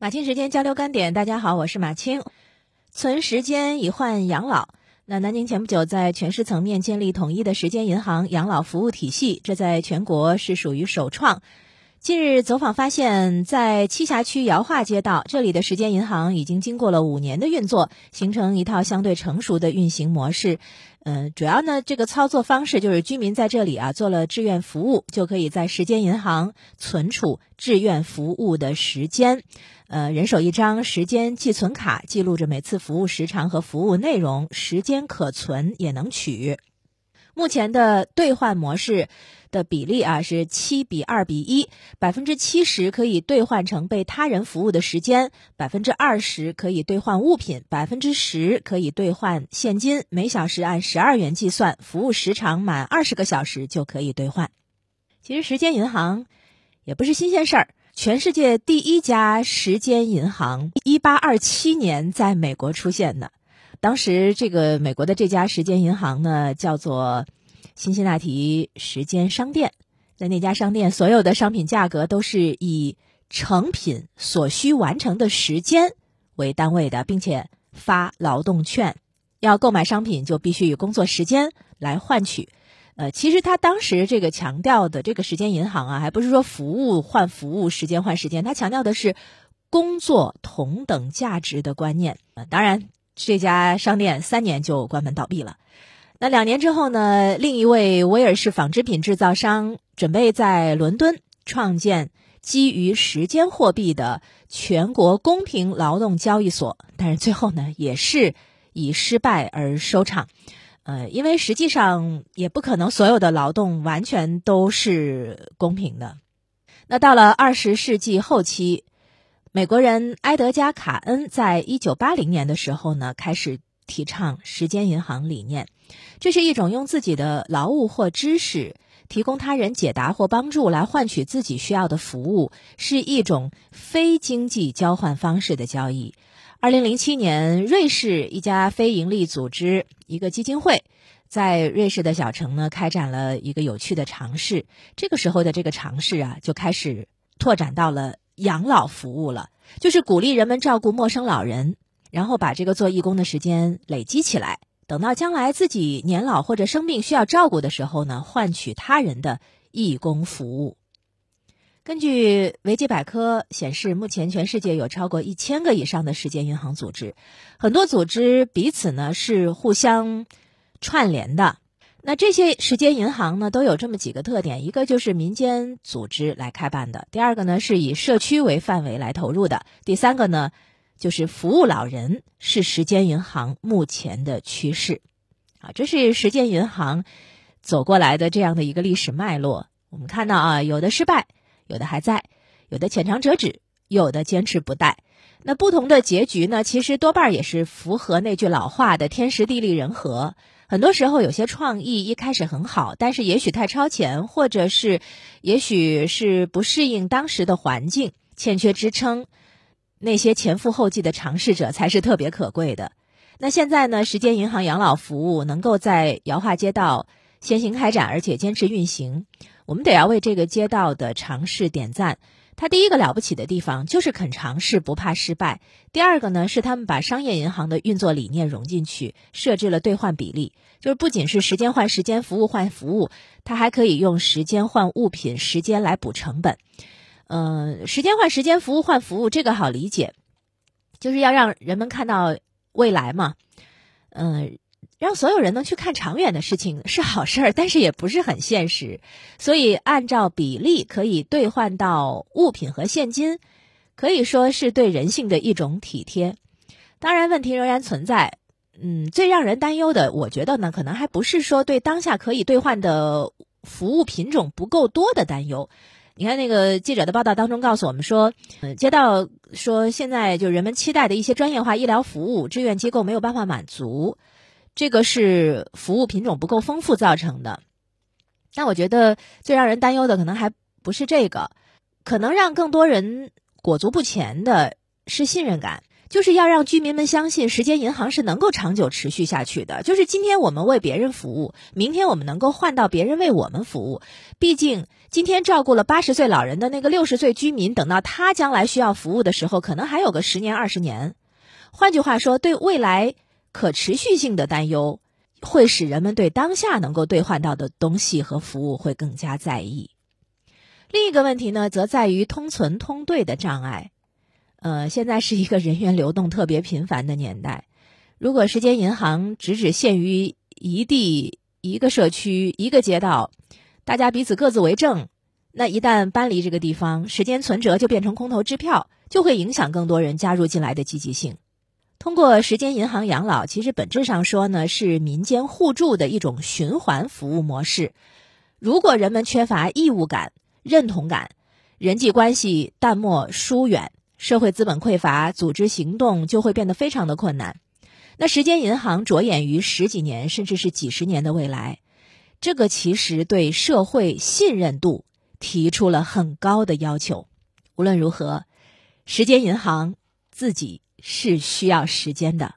马青时间交流观点，大家好，我是马青。存时间以换养老。那南京前不久在全市层面建立统一的时间银行养老服务体系，这在全国是属于首创。近日走访发现，在栖霞区姚化街道，这里的时间银行已经经过了五年的运作，形成一套相对成熟的运行模式。嗯，主要呢，这个操作方式就是居民在这里啊做了志愿服务，就可以在时间银行存储志愿服务的时间。呃，人手一张时间寄存卡，记录着每次服务时长和服务内容，时间可存也能取。目前的兑换模式。的比例啊是七比二比一，百分之七十可以兑换成被他人服务的时间，百分之二十可以兑换物品，百分之十可以兑换现金，每小时按十二元计算，服务时长满二十个小时就可以兑换。其实时间银行也不是新鲜事儿，全世界第一家时间银行一八二七年在美国出现的，当时这个美国的这家时间银行呢叫做。新西那提时间商店，在那家商店，所有的商品价格都是以成品所需完成的时间为单位的，并且发劳动券。要购买商品，就必须以工作时间来换取。呃，其实他当时这个强调的这个时间银行啊，还不是说服务换服务，时间换时间，他强调的是工作同等价值的观念。呃，当然，这家商店三年就关门倒闭了。那两年之后呢？另一位威尔士纺织品制造商准备在伦敦创建基于时间货币的全国公平劳动交易所，但是最后呢，也是以失败而收场。呃，因为实际上也不可能所有的劳动完全都是公平的。那到了二十世纪后期，美国人埃德加·卡恩在一九八零年的时候呢，开始。提倡时间银行理念，这是一种用自己的劳务或知识提供他人解答或帮助来换取自己需要的服务，是一种非经济交换方式的交易。二零零七年，瑞士一家非营利组织一个基金会，在瑞士的小城呢开展了一个有趣的尝试。这个时候的这个尝试啊，就开始拓展到了养老服务了，就是鼓励人们照顾陌生老人。然后把这个做义工的时间累积起来，等到将来自己年老或者生病需要照顾的时候呢，换取他人的义工服务。根据维基百科显示，目前全世界有超过一千个以上的时间银行组织，很多组织彼此呢是互相串联的。那这些时间银行呢都有这么几个特点：一个就是民间组织来开办的；第二个呢是以社区为范围来投入的；第三个呢。就是服务老人是时间银行目前的趋势，啊，这是时间银行走过来的这样的一个历史脉络。我们看到啊，有的失败，有的还在，有的浅尝辄止，有的坚持不怠。那不同的结局呢，其实多半也是符合那句老话的“天时地利人和”。很多时候，有些创意一开始很好，但是也许太超前，或者是也许是不适应当时的环境，欠缺支撑。那些前赴后继的尝试者才是特别可贵的。那现在呢？时间银行养老服务能够在姚化街道先行开展，而且坚持运行，我们得要为这个街道的尝试点赞。它第一个了不起的地方就是肯尝试，不怕失败。第二个呢，是他们把商业银行的运作理念融进去，设置了兑换比例，就是不仅是时间换时间，服务换服务，它还可以用时间换物品，时间来补成本。嗯，时间换时间，服务换服务，这个好理解，就是要让人们看到未来嘛。嗯，让所有人能去看长远的事情是好事儿，但是也不是很现实。所以，按照比例可以兑换到物品和现金，可以说是对人性的一种体贴。当然，问题仍然存在。嗯，最让人担忧的，我觉得呢，可能还不是说对当下可以兑换的服务品种不够多的担忧。你看那个记者的报道当中告诉我们说，嗯，街道说现在就人们期待的一些专业化医疗服务，志愿机构没有办法满足，这个是服务品种不够丰富造成的。但我觉得最让人担忧的可能还不是这个，可能让更多人裹足不前的是信任感。就是要让居民们相信时间银行是能够长久持续下去的。就是今天我们为别人服务，明天我们能够换到别人为我们服务。毕竟今天照顾了八十岁老人的那个六十岁居民，等到他将来需要服务的时候，可能还有个十年二十年。换句话说，对未来可持续性的担忧，会使人们对当下能够兑换到的东西和服务会更加在意。另一个问题呢，则在于通存通兑的障碍。呃，现在是一个人员流动特别频繁的年代。如果时间银行只只限于一地、一个社区、一个街道，大家彼此各自为政，那一旦搬离这个地方，时间存折就变成空头支票，就会影响更多人加入进来的积极性。通过时间银行养老，其实本质上说呢，是民间互助的一种循环服务模式。如果人们缺乏义务感、认同感，人际关系淡漠疏远。社会资本匮乏，组织行动就会变得非常的困难。那时间银行着眼于十几年甚至是几十年的未来，这个其实对社会信任度提出了很高的要求。无论如何，时间银行自己是需要时间的。